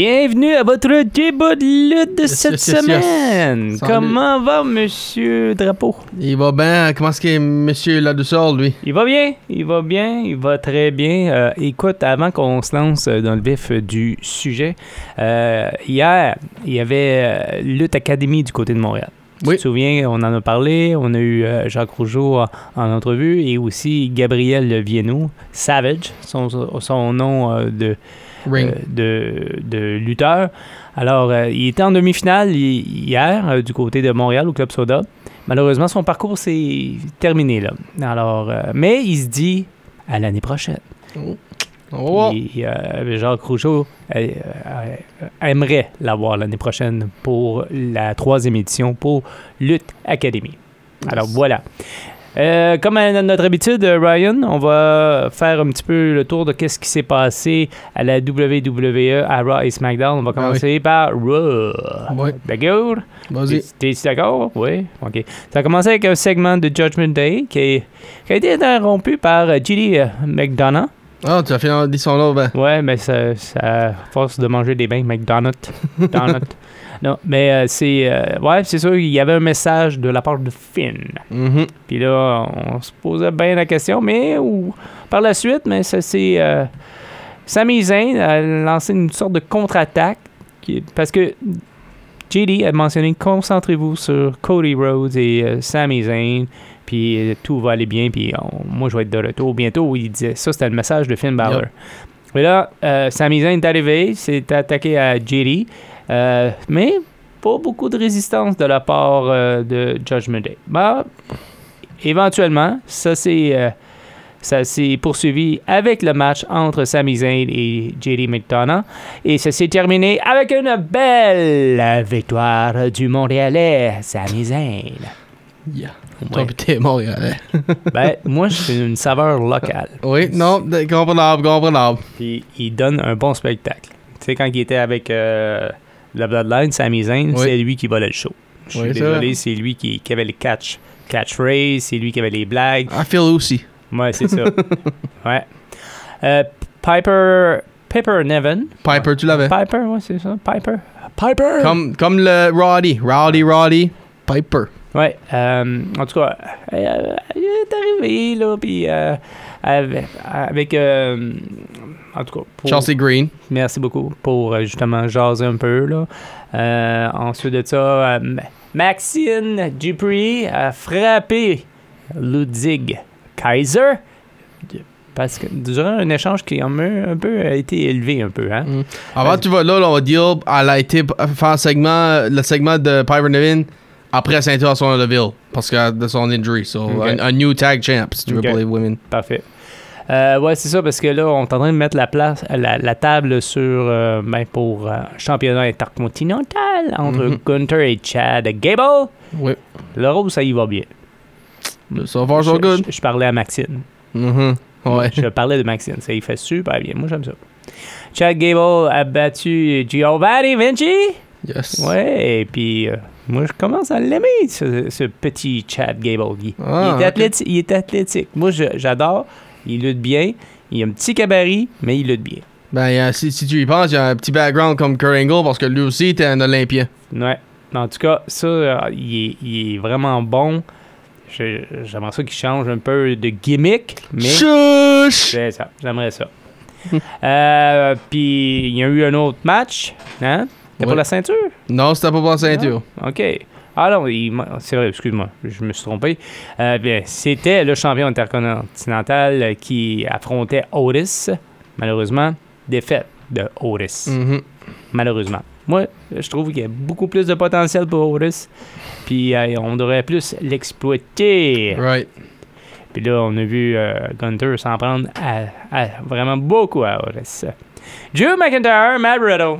Bienvenue à votre débat de lutte de cette yes, yes. semaine. Comment va Monsieur Drapeau? Il va bien. Comment est-ce est, monsieur là-dessous, lui? Il va bien, il va bien, il va très bien. Euh, écoute, avant qu'on se lance dans le vif du sujet, euh, hier, il y avait euh, Lutte Académie du côté de Montréal. Oui. Tu te souviens, on en a parlé, on a eu euh, Jacques Rougeau en, en entrevue et aussi Gabriel Vienno, Savage, son, son nom euh, de, euh, de, de lutteur. Alors, euh, il était en demi-finale hi- hier euh, du côté de Montréal au Club Soda. Malheureusement, son parcours s'est terminé là. Alors, euh, mais il se dit à l'année prochaine. Oh. Et, euh, Jacques Rougeau euh, euh, aimerait l'avoir l'année prochaine pour la troisième édition pour Lutte Academy. Alors voilà. Euh, comme à notre habitude, euh, Ryan, on va faire un petit peu le tour de qu'est-ce qui s'est passé à la WWE, à Raw et SmackDown. On va Ah commencer par Raw. Ouais. D'accord? Vas-y. T'es d'accord? Oui. OK. Ça a commencé avec un segment de Judgment Day qui, est- qui a été interrompu par Judy euh, McDonough. Ah, tu as fait dit son nom, ben. Ouais, mais ça, ça force de manger des bains McDonald's. Donut. non, mais euh, c'est. euh, ouais, c'est sûr, il y avait un message de la part de Finn. Mhm. Puis là, on se posait bien la question, mais ou, par la suite, mais ça c'est. Euh, Sami Zayn a lancé une sorte de contre-attaque parce que JD a mentionné concentrez-vous sur Cody Rhodes et euh, Sami Zayn, puis euh, tout va aller bien, puis on- moi je vais être de retour bientôt. Il disait ça, c'était le message de Finn Balor. Yep. Et là, euh, Sami Zayn est arrivé, s'est attaqué à JD, euh, mais pas beaucoup de résistance de la part euh, de Judgment Day. Bah, éventuellement, ça s'est ça s'est poursuivi avec le match entre Sami Zayn et JD McDonough. Et ça s'est terminé avec une belle victoire du Montréalais, Sami Zayn. Yeah. Toi, pis t'es Montréalais. Ben, moi, c'est une saveur locale. Oui, non, comprenable, comprenable. Puis il donne un bon spectacle. Tu sais, quand il était avec euh, la Bloodline, Sami Zayn, Oui. c'est lui qui volait le show. Je suis Oui, c'est désolé, c'est lui qui, qui avait les catch, catchphrases, c'est lui qui avait les blagues. I feel aussi. Ouais, c'est ça. ouais. Euh, Piper, Piper Nevin. Piper, tu l'avais. Piper, ouais, c'est ça. Piper. Piper! Comme, comme le Roddy. Rowdy, Roddy. Piper. Ouais, euh, en tout cas, euh, il est arrivé, là, puis euh, avec, avec, euh, en tout cas, pour- Chelsea Green. merci beaucoup pour euh, justement jaser un peu, là. Euh, ensuite de ça, euh, Maxine Dupree a frappé Ludwig Kaiser, parce que durant un échange qui a un, peu- un peu a été élevé un peu, hein. Mm. Avant, tu vas là, on va dire, elle a été faire un segment, le segment de Piper Nevin après la ceinture à son Deville. Parce que de son injury. So, un, un new tag champ, si tu veux, Ok. pour les women. Parfait. Euh, ouais, c'est ça, parce que là, on est en train de mettre la, place, la, la table sur, euh, ben, pour euh, championnat intercontinental entre Mhm. Gunther et Chad Gable. Oui. Le rose, ça y va bien. Far, so Je- good. Je, je parlais à Maxine. Mhm. Ouais. Je parlais de Maxine. Ça y fait super bien. Moi, j'aime ça. Chad Gable a battu Giovanni Vinci. Yes. Ouais, et puis euh, moi, je commence à l'aimer, ce, ce petit Chad Gable. Il, Ah, il est athléti- il est athlétique. Moi, j'adore. Il lutte bien. Il a un petit cabaret, mais il lutte bien. Ben, si, si tu y penses, il y a un petit background comme Kurt Angle parce que lui aussi était un Olympien. Ouais. En tout cas, ça, euh, il, est, il est vraiment bon. J'aimerais ça qu'il change un peu de gimmick, mais Chuch! c'est ça. J'aimerais ça. Euh, Puis, il y a eu un autre match. Hein? C'était pour la ceinture? Non, c'était pas pour la ceinture. OK. Ah non, c'est vrai, excuse-moi, je me suis trompé. Euh, bien, c'était le champion intercontinental qui affrontait Otis. Malheureusement, défaite de Otis. Mhm. Malheureusement. Moi, je trouve qu'il y a beaucoup plus de potentiel pour Otis. Puis euh, on devrait plus l'exploiter. Right. Puis là, on a vu euh, Gunter s'en prendre à, à vraiment beaucoup à Otis. Drew McIntyre, Matt Riddle.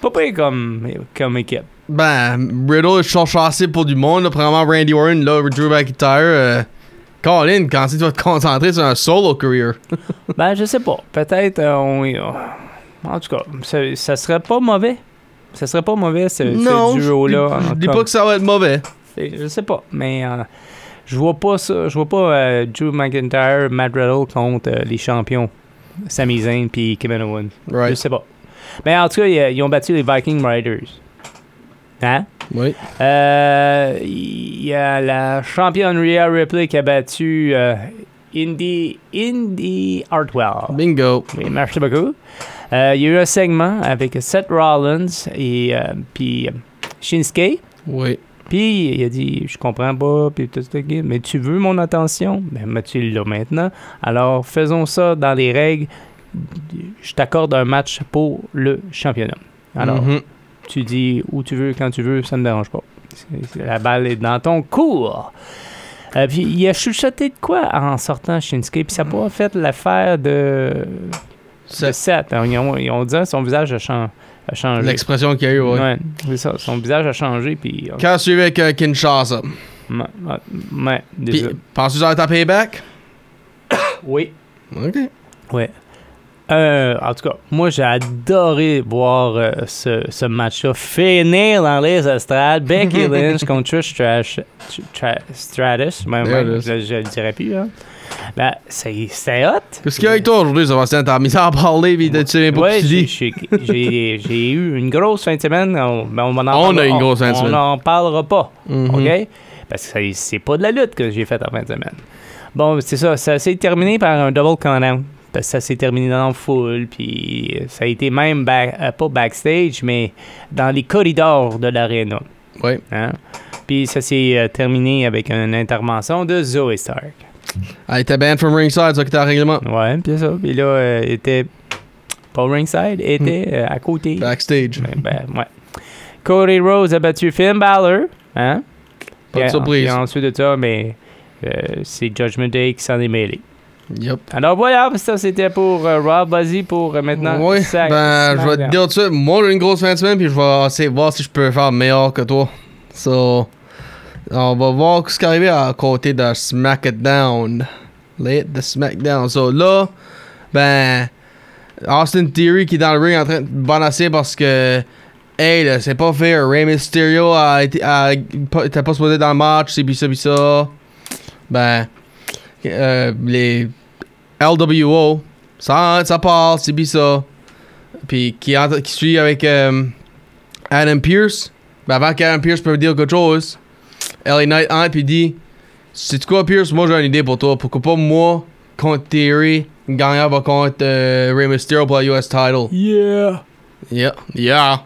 Pas pire comme, comme équipe. Ben, Riddle est chassé pour du monde. Là, premièrement, Randy Orton, là, Drew McIntyre. Euh, Colin, quand tu vas te concentrer sur un solo career? Ben, je sais pas. Peut-être, euh, on. en tout cas, ça, ça serait pas mauvais. Ça serait pas mauvais, ce, duo-là. dis- je dis pas que ça va être mauvais. Je sais pas, mais euh, je vois pas ça. Je vois pas euh, Drew McIntyre, Matt Riddle contre les champions Sami Zayn puis Kevin Owens. Je sais pas. Mais en tout cas, ils, ils ont battu les Viking Riders. Hein? Oui. Euh, Il y a la championne Rhea Ripley qui a battu euh, Indy, Indy Hartwell. Bingo. Oui, merci beaucoup. Euh, il y a eu un segment avec Seth Rollins et euh, puis euh, Shinsuke. Oui. Puis il a dit Je comprends pas, puis tout ça, mais tu veux mon attention? Ben, mais tu l'as maintenant. Alors faisons ça dans les règles. Je t'accorde un match pour le championnat. Alors, Mhm. tu dis où tu veux, quand tu veux, ça ne me dérange pas. La balle est dans ton cours. Euh, puis il a chuchoté de quoi en sortant Shinsuke, puis ça n'a pas fait l'affaire de, de C'est Seth. Ils ont, ils ont dit que son visage a, chan- a changé. l'expression qu'il y a eu, ouais. Ouais, c'est ça. Son visage a changé, puis. euh, Quand suivi avec euh, Kinshasa. ouais, ouais, penses-tu être un payback? Oui. Ok. Ouais. Euh, en tout cas, moi, j'ai adoré voir euh, ce, ce match-là finir dans les estrades. Becky Lynch contre Trish Tra- Stratus. Is. je, je le dirais plus. Hein. Ben, c'est hot. Qu'est-ce qu'il y a avec toi aujourd'hui, Sébastien? T'as mis ça à parler, pis tu sais même pas j'ai- eu une grosse fin de semaine. On, ben, on, en On a une grosse fin de semaine. On n'en parlera pas. Mhm. OK? Parce que c'est- pas de la lutte que j'ai faite en fin de semaine. Bon, c'est ça. Ça s'est terminé par un double count-out. Parce que ça s'est terminé dans le full. Puis ça a été même, back- euh, pas backstage, mais dans les corridors de l'aréna. Ouais. Hein? Puis ça s'est euh, terminé avec une intervention de Zoe Stark. Elle était banned from ringside, ça qui était un règlement. Ouais, puis ça. Puis là, euh, elle était pas ringside, elle était euh, à côté. Backstage. Ben, ben, ouais. Cody Rose a battu Finn Balor. Hein? Pas de surprise. puis ensuite de ça, mais euh, c'est Judgment Day qui s'en est mêlé. Yup. Alors voilà, ça c'était pour euh, Rob. Vas-y pour euh, maintenant. Sa- ben, je vais te dire tout de suite, moi j'ai une grosse fin de semaine, puis je vais essayer de voir si je peux faire meilleur que toi. So, on va voir ce qui est arrivé à côté de SmackDown. Late de SmackDown. So là, ben, Austin Theory qui est dans le ring en train de bonasser parce que, hey, là, c'est pas fair. Rey Mysterio a été, était pas supposé dans le match, c'est pis ça, pis ça. Ben, euh, les LWO, ça, ça parle, c'est ça. Puis qui, qui suit avec euh, Adam Pierce. Ben avant qu'Adam Pierce peut dire quelque chose, LA Knight entre puis dit C'est quoi Pierce, moi j'ai une idée pour toi. Pourquoi pas moi contre Theory, gagnant va contre euh, Rey Mysterio pour la US title. Yeah! Yeah, yeah.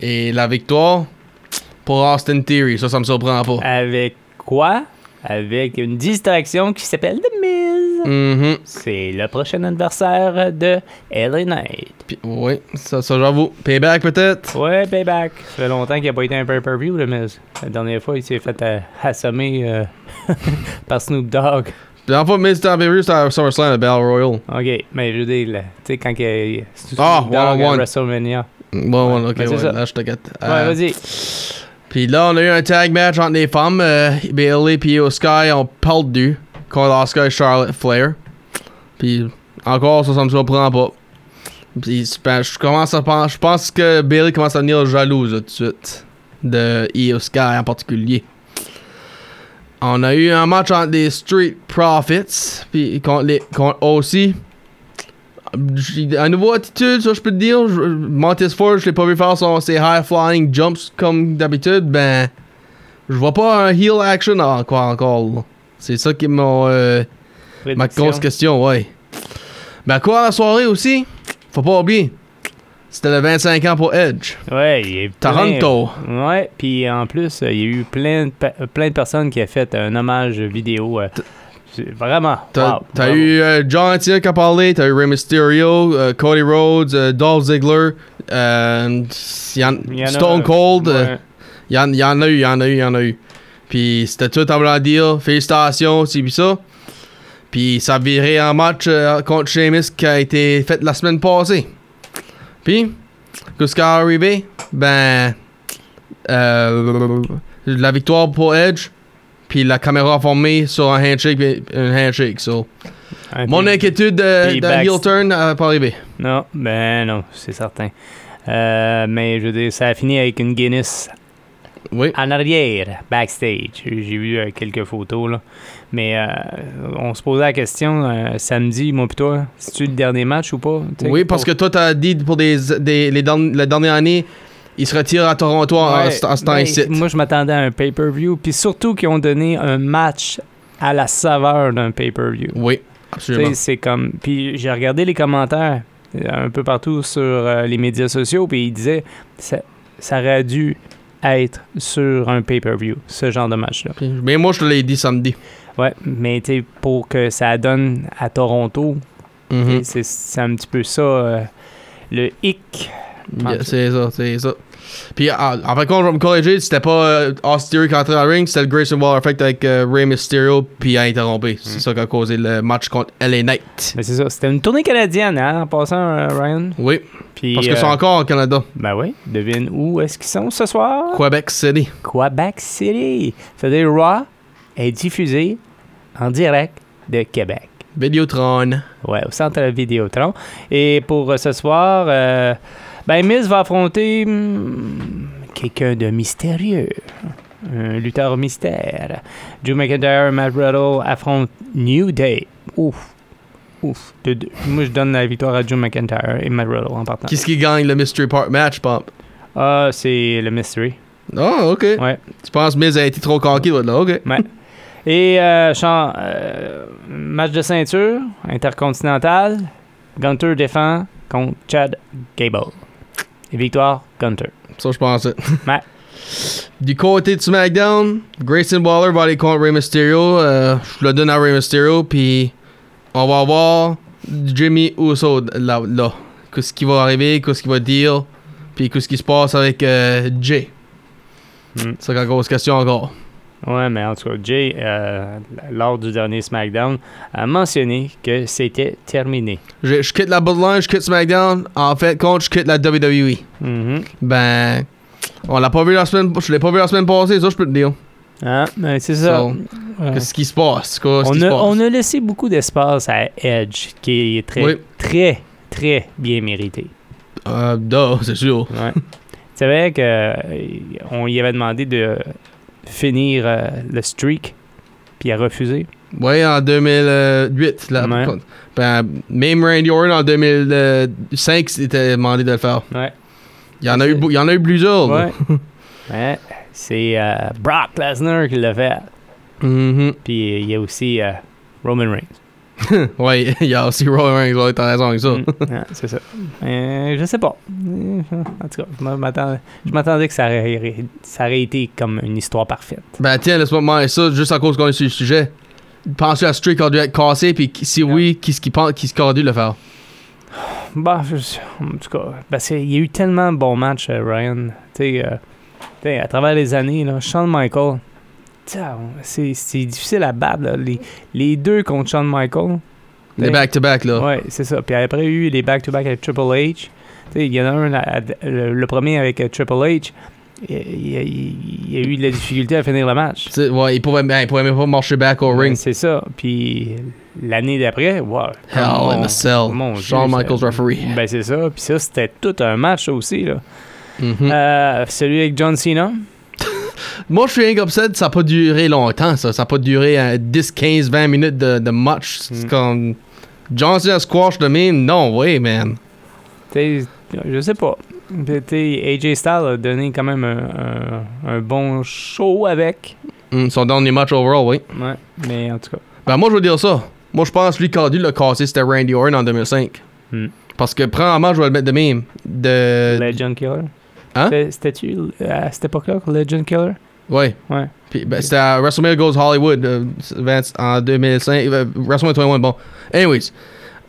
Et la victoire pour Austin Theory, ça, ça me surprend pas. Avec quoi? Avec une distraction qui s'appelle The Miz. Mhm. C'est le prochain adversaire de LA Knight. Puis, Oui, ça, ça j'avoue. Payback peut-être? Ouais, payback. Ça fait longtemps qu'il n'a pas été un pay-per-view, le Miz. La dernière fois, il s'est fait euh, assommer euh, par Snoop Dogg. La dernière fois, Miz était en pay-per-view, c'était à SummerSlam, à Battle Royal. Ok, mais je veux dire, tu sais, quand il c'est Ah, Snoop Dogg à one-on-one. WrestleMania. Bon, ouais, ok, ouais, ça. là je te gâte. Ouais, Euh, vas-y. Puis là, on a eu un tag match entre les femmes. Euh, Bailey et Sky ont perdu contre Oscar et Charlotte Flair. Puis encore, ça, ça me surprend pas. Puis je commence à penser, je pense que Bailey commence à devenir jalouse tout de suite de Io en particulier. On a eu un match entre les Street Profits puis contre les aussi. Un nouveau attitude, ça je peux te dire. Montez Ford, je l'ai pas vu faire son, ses high flying jumps comme d'habitude. Ben, je vois pas un heel action encore. encore. C'est ça qui est mon, euh, ma grosse question, ouais. Ben, quoi la soirée aussi? Faut pas oublier. C'était le 25 ans pour Edge. Ouais, il est plein- Toronto. Ouais, puis en plus, euh, il y a eu plein de, plein de personnes qui ont fait un hommage vidéo. euh, vraiment. T'as wow, eu euh, John Cena qui a parlé, t'as eu Rey Mysterio, euh, Cody Rhodes, Dolph Ziggler, Stone Cold. ouais. Il y, en, y en a eu, il y en a eu, il y en a eu. Puis c'était tout en blanc dire. Félicitations, c'est ça. Puis ça a viré en match euh, contre Sheamus qui a été fait la semaine passée. Puis, qu'est-ce qui est arrivé? Ben, euh, la victoire pour Edge. Puis la caméra a formé sur un handshake, un handshake. So. Un Mon inquiétude de, puis de heel turn n'a pas arrivé. Non, ben non, c'est certain. Euh, mais je veux dire, ça a fini avec une Guinness Oui. en arrière, backstage. J'ai vu euh, quelques photos, là. Mais euh, on se posait la question euh, samedi, moi pis toi, c'est-tu le dernier match ou pas? Oui, parce que toi, t'as dit pour des, des, les dernières- la dernière année, il se retire à Toronto en, Ouais, en, en ce temps ben, ici. Moi, je m'attendais à un pay-per-view. Puis surtout qu'ils ont donné un match à la saveur d'un pay-per-view. Oui, absolument. c'est comme. Puis j'ai regardé les commentaires un peu partout sur les médias sociaux, puis ils disaient ça, ça aurait dû être sur un pay-per-view, ce genre de match-là. Mais moi, je te l'ai dit samedi. Ouais, mais tu pour que ça donne à Toronto, Mhm. c'est c'est un petit peu ça euh, le hic. Yeah, c'est ça, c'est ça. Puis, en, en fait, vais me corriger, c'était pas euh, Austin qui entré dans le ring, c'était le Grayson Waller Effect avec euh, Rey Mysterio, puis il a interrompu. Mm. C'est ça qui a causé le match contre LA Knight. Mais c'est ça, c'était une tournée canadienne, hein, en passant, euh, Ryan. Oui, Puis, parce que euh, c'est encore au Canada. Ben oui, devine où est-ce qu'ils sont ce soir? Quebec City. Quebec City. C'est-à-dire Raw est diffusé en direct de Québec. Vidéotron. Ouais, au centre Vidéotron. Et pour euh, ce soir, ben Miz va affronter hmm, quelqu'un de mystérieux. Un lutteur mystère. Drew McIntyre et Matt Riddle affrontent New Day. Ouf. Ouf. De- de- moi, je donne la victoire à Drew McIntyre et Matt Riddle en partant. Qu'est-ce qui gagne le Mystery Part match, Pop? Ah, c'est le mystery. Ah, ok. Ouais. Tu penses Miz a été trop cocky, là? Ok. Et euh, euh, match de ceinture intercontinental. Gunter défend contre Chad Gable. Et victoire, Gunter. Ça, je pensais. Ouais. Du côté de SmackDown, Grayson Waller va aller contre Rey Mysterio. Euh, je le donne à Rey Mysterio, puis on va voir Jimmy Uso là. là. Qu'est-ce qui va arriver, qu'est-ce qu'il va dire, puis qu'est-ce qui se passe avec euh, Jay. Mm. C'est la grosse question encore. Ouais, mais en tout cas, Jay, euh, lors du dernier SmackDown, a mentionné que c'était terminé. Je, je quitte la Bloodline, je quitte SmackDown. En fait, contre, je quitte la WWE. Mhm. Ben, on l'a pas vu la semaine, je l'ai pas vu la semaine passée, ça je peux te dire. Ah, ben, c'est ça. So, Ouais. Qu'est-ce qui se passe? Qu'est-ce on, a, passe? on a laissé beaucoup d'espace à Edge, qui est très, Oui. très, très bien mérité. Euh, c'est sûr. Ouais. C'est vrai que euh, on y avait demandé de finir euh, le streak, puis il a refusé. Ouais, en 2008. Là, Ouais. ben, même Randy Orton en 2005 s'était demandé de le faire. Ouais. Il y en a eu, il y en a eu plusieurs. Ouais. Ouais. C'est euh, Brock Lesnar qui l'a fait. Mhm. Puis euh, il y a aussi euh, Roman Reigns. ouais, il y a aussi Roman Reigns, ouais, t'as raison avec ça. Mm. C'est ça. Euh, je sais pas. En tout cas, je m'attendais, que ça aurait, ça aurait été comme une histoire parfaite. Ben tiens, laisse-moi ça, juste à cause qu'on est sur le sujet. Penses-tu la streak a dû être cassée, puis qui- si oui, qui ce qui pense, qui ce qui aurait dû le faire? Bah, je- en tout cas, parce qu'il y a eu tellement de bons matchs, euh, Ryan. Tu sais, euh, tu sais, à travers les années, là, Shawn Michael, tu sais, c'est c'est difficile à battre. là. Les, les deux contre Shawn Michael. Les back-to-back, là. Ouais, c'est ça. Puis après, il y a eu les back-to-back avec Triple H. Tu sais, il y en a un, à- à- le, le premier avec euh, Triple H. Il, y a eu de la difficulté à finir le match. Ouais, il pouvait, ben, il pouvait même pas marcher back au Ouais, ring. C'est ça. Puis l'année d'après, wow. Hell in a cell. Shawn Michaels referee. Ben c'est ça. Puis ça, c'était tout un match aussi. Là. Mhm. Euh, celui avec John Cena. Moi, je suis un upset, ça n'a pas duré longtemps, ça. Ça n'a pas duré euh, 10, 15, 20 minutes de, de match. C'est Mm. comme. Johnson a squash de même? Non, way, man. T'sais, je sais pas. T'sais, AJ Styles a donné quand même un, un- un bon show avec. Mm, son dernier match overall, oui. Ouais. Mais en tout cas. Ben, moi, je veux dire ça. Moi, je pense que lui qui a dû le casser, c'était Randy Orton en 2005. Mm. Parce que, premièrement, je vais le mettre de même. De. Legend Killer. Hein? C'était- C'était-tu à cette époque-là, Legend Killer? Ouais. Ouais. Puis, ben, c'était à WrestleMania Goes Hollywood euh, Vince, en 2005. euh, WrestleMania 21, bon. Anyways,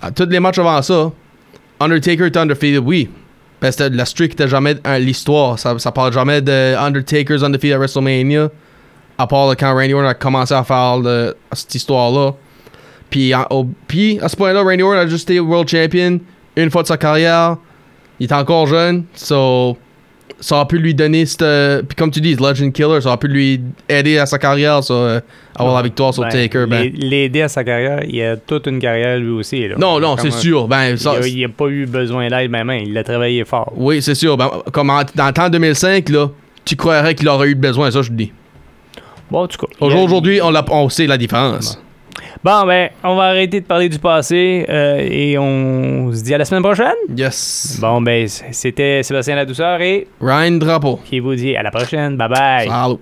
à tous les matchs avant ça, Undertaker était undefeated, oui. Ben, c'était la streak était jamais euh, l'histoire. Ça, ça parle jamais de Undertaker's undefeated à WrestleMania. À part là, quand Randy Orton a commencé à faire le- cette histoire-là. Puis, en- au- puis, à ce point-là, Randy Orton a juste été World Champion une fois de sa carrière. Il est encore jeune. So, ça a pu lui donner cette. Puis comme tu dis, Legend Killer, ça a pu lui aider à sa carrière, ça, euh, avoir la victoire sur Ben, Taker. Ben. l'a- L'aider à sa carrière, il a toute une carrière lui aussi. Là. Non, non, c'est sûr. Ben, Il ça, a- Il n'a pas eu besoin d'aide, même. Il a travaillé fort. oui, c'est sûr. Ben, comme en- dans le temps 2005, là, tu croirais qu'il aurait eu besoin, ça, je te dis. Bon, en tout cas. il a- Aujourd'hui, on, l'a- on sait la différence. Bon, ben, on va arrêter de parler du passé euh, et on se dit à la semaine prochaine. Yes. Bon, ben, c'était Sébastien La Douceur et Ryan Drapeau. qui vous dit à la prochaine. Bye bye. Salut.